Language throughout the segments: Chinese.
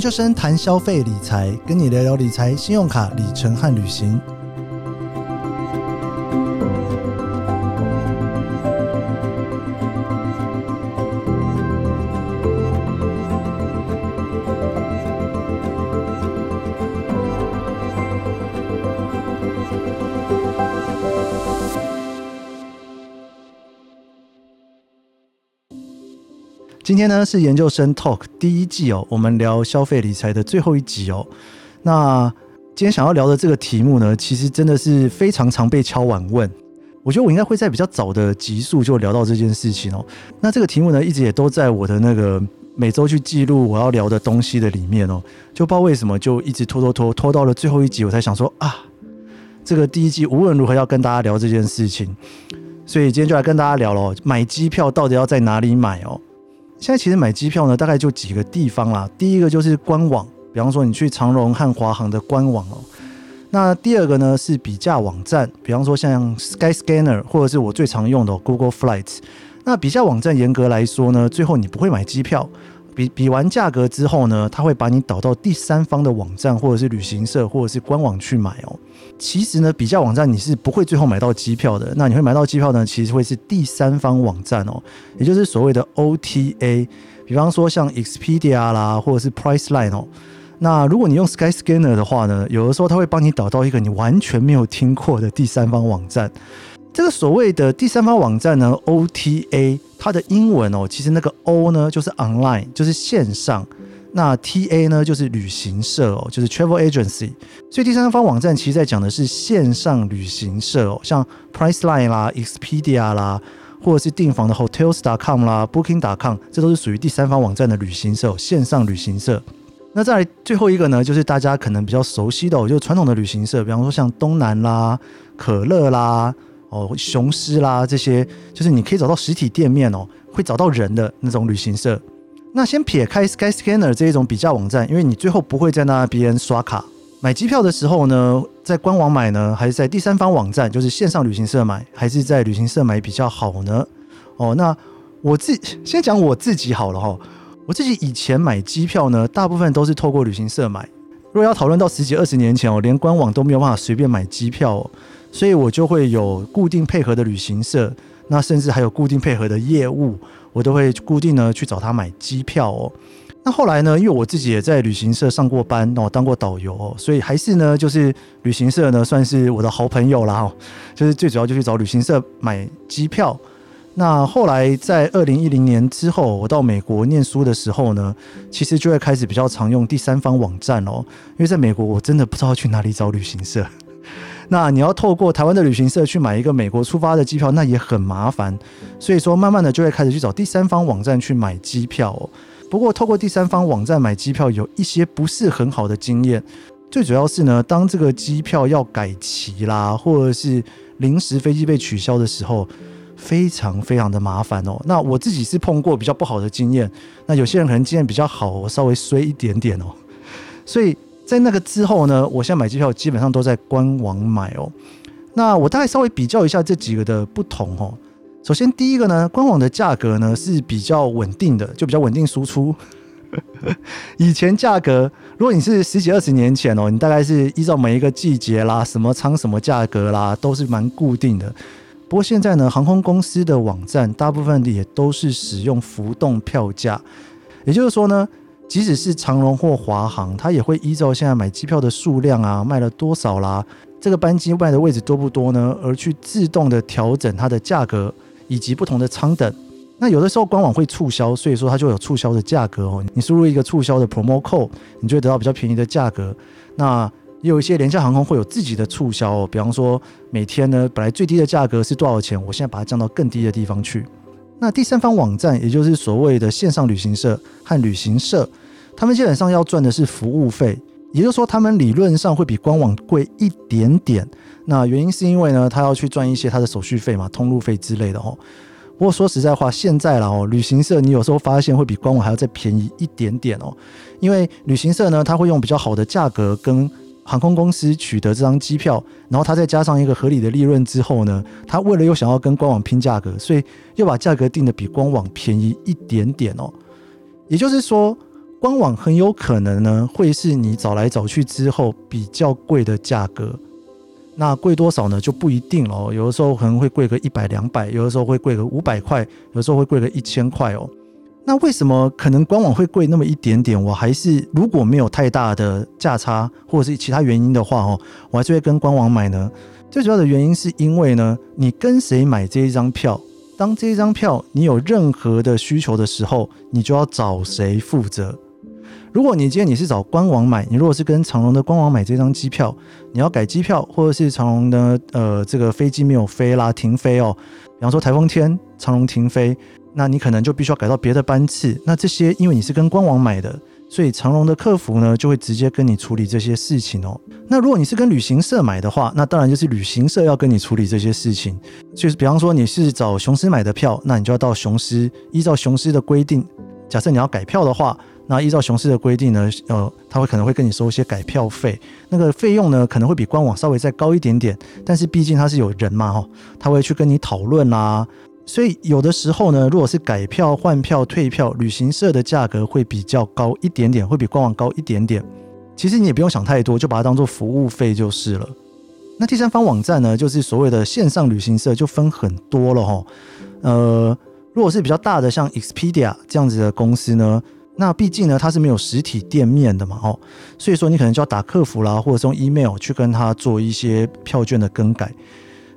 研究生谈消费理财，跟你聊聊理财、信用卡、里程和旅行。今天呢是研究生 Talk 第一季哦，我们聊消费理财的最后一集哦。那今天想要聊的这个题目呢，其实真的是非常常被敲碗问。我觉得我应该会在比较早的集数就聊到这件事情哦。那这个题目呢，一直也都在我的那个每周去记录我要聊的东西的里面哦。就不知道为什么，就一直拖拖拖拖到了最后一集，我才想说啊，这个第一季无论如何要跟大家聊这件事情。所以今天就来跟大家聊了，买机票到底要在哪里买哦？现在其实买机票呢，大概就几个地方啦。第一个就是官网，比方说你去长荣和华航的官网哦。那第二个呢是比价网站，比方说像 Skyscanner 或者是我最常用的 Google Flights。那比价网站严格来说呢，最后你不会买机票。比比完价格之后呢，他会把你导到第三方的网站，或者是旅行社，或者是官网去买哦。其实呢，比价网站你是不会最后买到机票的。那你会买到机票呢？其实会是第三方网站哦，也就是所谓的 OTA。比方说像 Expedia 啦，或者是 Priceline 哦。那如果你用 Skyscanner 的话呢，有的时候它会帮你导到一个你完全没有听过的第三方网站。这个所谓的第三方网站呢，OTA，它的英文哦，其实那个 O 呢就是 online，就是线上；那 TA 呢就是旅行社哦，就是 travel agency。所以第三方网站其实在讲的是线上旅行社哦，像 Priceline 啦、Expedia 啦，或者是订房的 Hotels.com 啦、Booking.com，这都是属于第三方网站的旅行社，线上旅行社。那再来最后一个呢，就是大家可能比较熟悉的，就是传统的旅行社，比方说像东南啦、可乐啦。哦，雄狮啦，这些就是你可以找到实体店面哦，会找到人的那种旅行社。那先撇开 Skyscanner 这一种比较网站，因为你最后不会在那边刷卡买机票的时候呢，在官网买呢，还是在第三方网站，就是线上旅行社买，还是在旅行社买比较好呢？哦，那我自先讲我自己好了哈，我自己以前买机票呢，大部分都是透过旅行社买。如果要讨论到十几二十年前哦，连官网都没有办法随便买机票哦。所以我就会有固定配合的旅行社，那甚至还有固定配合的业务，我都会固定呢去找他买机票哦。那后来呢，因为我自己也在旅行社上过班哦，当过导游哦，所以还是呢，就是旅行社呢算是我的好朋友啦。就是最主要就去找旅行社买机票。那后来在二零一零年之后，我到美国念书的时候呢，其实就会开始比较常用第三方网站哦，因为在美国我真的不知道去哪里找旅行社。那你要透过台湾的旅行社去买一个美国出发的机票，那也很麻烦。所以说，慢慢的就会开始去找第三方网站去买机票。哦。不过，透过第三方网站买机票有一些不是很好的经验。最主要是呢，当这个机票要改期啦，或者是临时飞机被取消的时候，非常非常的麻烦哦。那我自己是碰过比较不好的经验。那有些人可能经验比较好，我稍微衰一点点哦。所以。在那个之后呢，我现在买机票基本上都在官网买哦。那我大概稍微比较一下这几个的不同哦。首先第一个呢，官网的价格呢是比较稳定的，就比较稳定输出。以前价格，如果你是十几二十年前哦，你大概是依照每一个季节啦、什么舱什么价格啦，都是蛮固定的。不过现在呢，航空公司的网站大部分也都是使用浮动票价，也就是说呢。即使是长荣或华航，它也会依照现在买机票的数量啊，卖了多少啦，这个班机卖的位置多不多呢，而去自动的调整它的价格以及不同的舱等。那有的时候官网会促销，所以说它就有促销的价格哦。你输入一个促销的 promo code，你就会得到比较便宜的价格。那也有一些廉价航空会有自己的促销哦，比方说每天呢本来最低的价格是多少钱，我现在把它降到更低的地方去。那第三方网站，也就是所谓的线上旅行社和旅行社。他们基本上要赚的是服务费，也就是说，他们理论上会比官网贵一点点。那原因是因为呢，他要去赚一些他的手续费嘛、通路费之类的哦。不过说实在话，现在了哦，旅行社你有时候发现会比官网还要再便宜一点点哦，因为旅行社呢，他会用比较好的价格跟航空公司取得这张机票，然后他再加上一个合理的利润之后呢，他为了又想要跟官网拼价格，所以又把价格定的比官网便宜一点点哦。也就是说。官网很有可能呢会是你找来找去之后比较贵的价格。那贵多少呢？就不一定哦。有的时候可能会贵个一百两百，有的时候会贵个五百块，有的时候会贵个一千块哦。那为什么可能官网会贵那么一点点？我还是如果没有太大的价差或者是其他原因的话哦，我还是会跟官网买呢。最主要的原因是因为呢，你跟谁买这一张票，当这一张票你有任何的需求的时候，你就要找谁负责。如果你今天你是找官网买，你如果是跟长龙的官网买这张机票，你要改机票，或者是长龙的呃这个飞机没有飞啦，停飞哦，比方说台风天，长龙停飞，那你可能就必须要改到别的班次。那这些因为你是跟官网买的，所以长龙的客服呢就会直接跟你处理这些事情哦。那如果你是跟旅行社买的话，那当然就是旅行社要跟你处理这些事情。就是比方说你是找雄狮买的票，那你就要到雄狮，依照雄狮的规定，假设你要改票的话。那依照雄狮的规定呢，呃，他会可能会跟你收一些改票费，那个费用呢可能会比官网稍微再高一点点，但是毕竟他是有人嘛，哈，他会去跟你讨论啦，所以有的时候呢，如果是改票、换票、退票，旅行社的价格会比较高一点点，会比官网高一点点。其实你也不用想太多，就把它当做服务费就是了。那第三方网站呢，就是所谓的线上旅行社，就分很多了哈。呃，如果是比较大的，像 Expedia 这样子的公司呢。那毕竟呢，它是没有实体店面的嘛，哦，所以说你可能就要打客服啦，或者用 email 去跟他做一些票券的更改。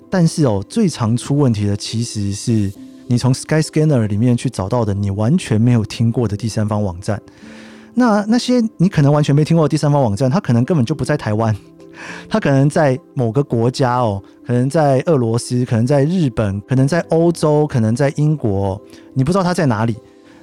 但是哦，最常出问题的其实是你从 Skyscanner 里面去找到的你完全没有听过的第三方网站。那那些你可能完全没听过的第三方网站，它可能根本就不在台湾，它可能在某个国家哦，可能在俄罗斯，可能在日本，可能在欧洲，可能在英国，你不知道它在哪里。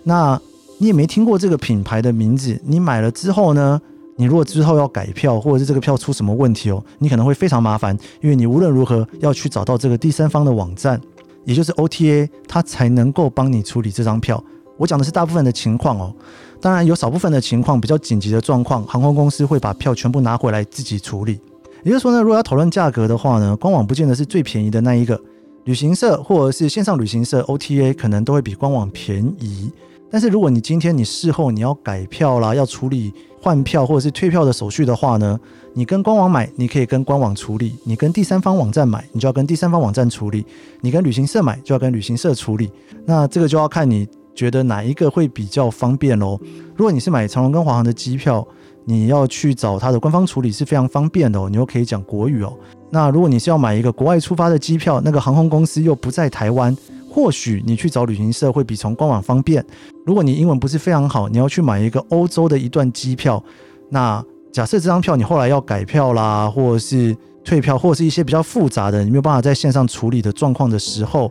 那你也没听过这个品牌的名字，你买了之后呢？你如果之后要改票，或者是这个票出什么问题哦，你可能会非常麻烦，因为你无论如何要去找到这个第三方的网站，也就是 OTA，它才能够帮你处理这张票。我讲的是大部分的情况哦，当然有少部分的情况比较紧急的状况，航空公司会把票全部拿回来自己处理。也就是说呢，如果要讨论价格的话呢，官网不见得是最便宜的那一个，旅行社或者是线上旅行社 OTA 可能都会比官网便宜。但是如果你今天你事后你要改票啦，要处理换票或者是退票的手续的话呢，你跟官网买，你可以跟官网处理；你跟第三方网站买，你就要跟第三方网站处理；你跟旅行社买，就要跟旅行社处理。那这个就要看你觉得哪一个会比较方便喽。如果你是买长龙跟华航的机票，你要去找它的官方处理是非常方便的哦，你又可以讲国语哦。那如果你是要买一个国外出发的机票，那个航空公司又不在台湾。或许你去找旅行社会比从官网方便。如果你英文不是非常好，你要去买一个欧洲的一段机票，那假设这张票你后来要改票啦，或者是退票，或者是一些比较复杂的，你没有办法在线上处理的状况的时候，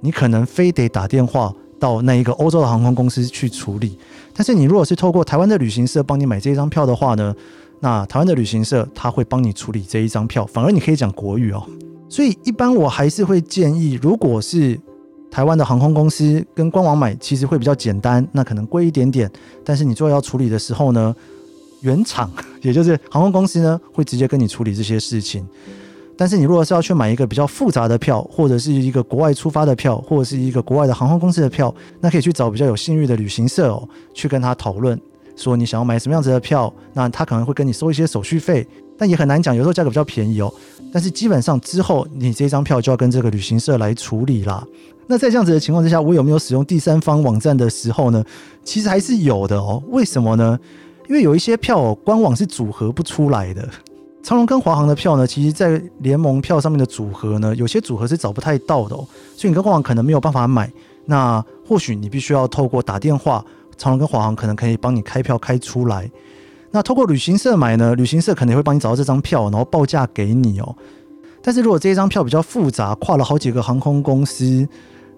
你可能非得打电话到那一个欧洲的航空公司去处理。但是你如果是透过台湾的旅行社帮你买这一张票的话呢，那台湾的旅行社他会帮你处理这一张票，反而你可以讲国语哦。所以一般我还是会建议，如果是台湾的航空公司跟官网买其实会比较简单，那可能贵一点点。但是你最后要处理的时候呢，原厂 也就是航空公司呢会直接跟你处理这些事情。但是你如果是要去买一个比较复杂的票，或者是一个国外出发的票，或者是一个国外的航空公司的票，那可以去找比较有信誉的旅行社哦，去跟他讨论，说你想要买什么样子的票，那他可能会跟你收一些手续费，但也很难讲，有时候价格比较便宜哦。但是基本上之后你这张票就要跟这个旅行社来处理啦。那在这样子的情况之下，我有没有使用第三方网站的时候呢？其实还是有的哦。为什么呢？因为有一些票官网是组合不出来的。长龙跟华航的票呢，其实在联盟票上面的组合呢，有些组合是找不太到的哦。所以你跟官网可能没有办法买。那或许你必须要透过打电话，长龙跟华航可能可以帮你开票开出来。那透过旅行社买呢，旅行社可能会帮你找到这张票，然后报价给你哦。但是如果这一张票比较复杂，跨了好几个航空公司。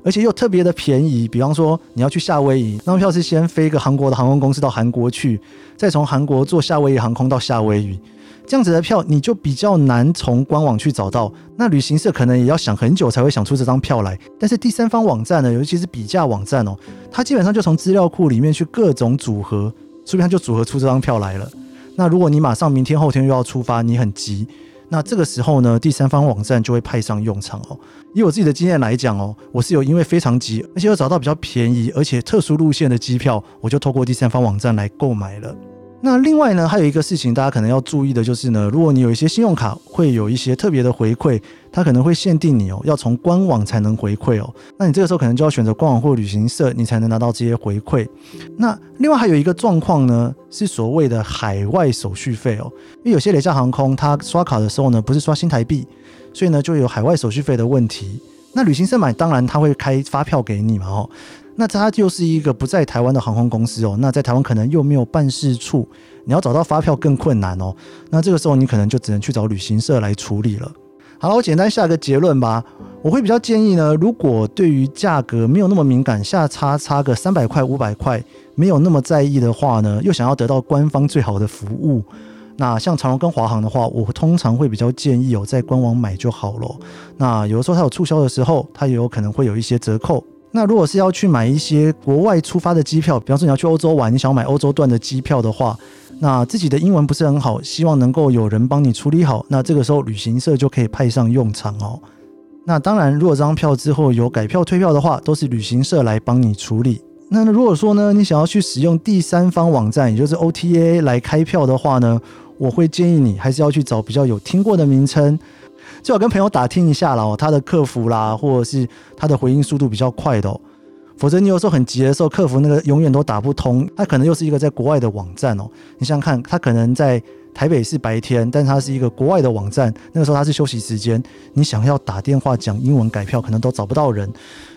而且又特别的便宜，比方说你要去夏威夷，那张票是先飞一个韩国的航空公司到韩国去，再从韩国坐夏威夷航空到夏威夷，这样子的票你就比较难从官网去找到。那旅行社可能也要想很久才会想出这张票来。但是第三方网站呢，尤其是比价网站哦，它基本上就从资料库里面去各种组合，所以它就组合出这张票来了。那如果你马上明天后天又要出发，你很急。那这个时候呢，第三方网站就会派上用场哦。以我自己的经验来讲哦，我是有因为非常急，而且又找到比较便宜而且特殊路线的机票，我就透过第三方网站来购买了。那另外呢，还有一个事情大家可能要注意的就是呢，如果你有一些信用卡会有一些特别的回馈，它可能会限定你哦，要从官网才能回馈哦。那你这个时候可能就要选择官网或旅行社，你才能拿到这些回馈。那另外还有一个状况呢，是所谓的海外手续费哦，因为有些廉价航空它刷卡的时候呢，不是刷新台币，所以呢就有海外手续费的问题。那旅行社买当然他会开发票给你嘛哦。那它就是一个不在台湾的航空公司哦，那在台湾可能又没有办事处，你要找到发票更困难哦。那这个时候你可能就只能去找旅行社来处理了。好了，我简单下个结论吧。我会比较建议呢，如果对于价格没有那么敏感，下差差个三百块、五百块，没有那么在意的话呢，又想要得到官方最好的服务，那像长荣跟华航的话，我通常会比较建议哦，在官网买就好了。那有的时候它有促销的时候，它也有可能会有一些折扣。那如果是要去买一些国外出发的机票，比方说你要去欧洲玩，你想要买欧洲段的机票的话，那自己的英文不是很好，希望能够有人帮你处理好，那这个时候旅行社就可以派上用场哦。那当然，如果这张票之后有改票退票的话，都是旅行社来帮你处理。那如果说呢，你想要去使用第三方网站，也就是 OTA 来开票的话呢，我会建议你还是要去找比较有听过的名称。最好跟朋友打听一下啦，他的客服啦，或者是他的回应速度比较快的哦，否则你有时候很急的时候，客服那个永远都打不通，他可能又是一个在国外的网站哦。你想想看，他可能在台北是白天，但他是一个国外的网站，那个时候他是休息时间，你想要打电话讲英文改票，可能都找不到人。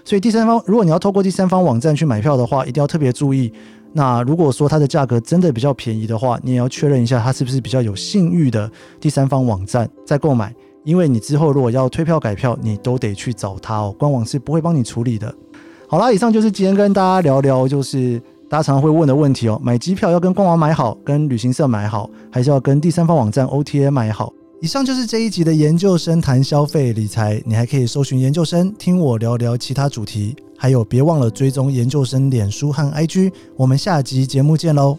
所以第三方，如果你要透过第三方网站去买票的话，一定要特别注意。那如果说它的价格真的比较便宜的话，你也要确认一下它是不是比较有信誉的第三方网站再购买。因为你之后如果要退票改票，你都得去找他哦，官网是不会帮你处理的。好啦，以上就是今天跟大家聊聊，就是大家常常会问的问题哦，买机票要跟官网买好，跟旅行社买好，还是要跟第三方网站 OTA 买好？以上就是这一集的研究生谈消费理财，你还可以搜寻研究生，听我聊聊其他主题，还有别忘了追踪研究生脸书和 IG，我们下集节目见喽。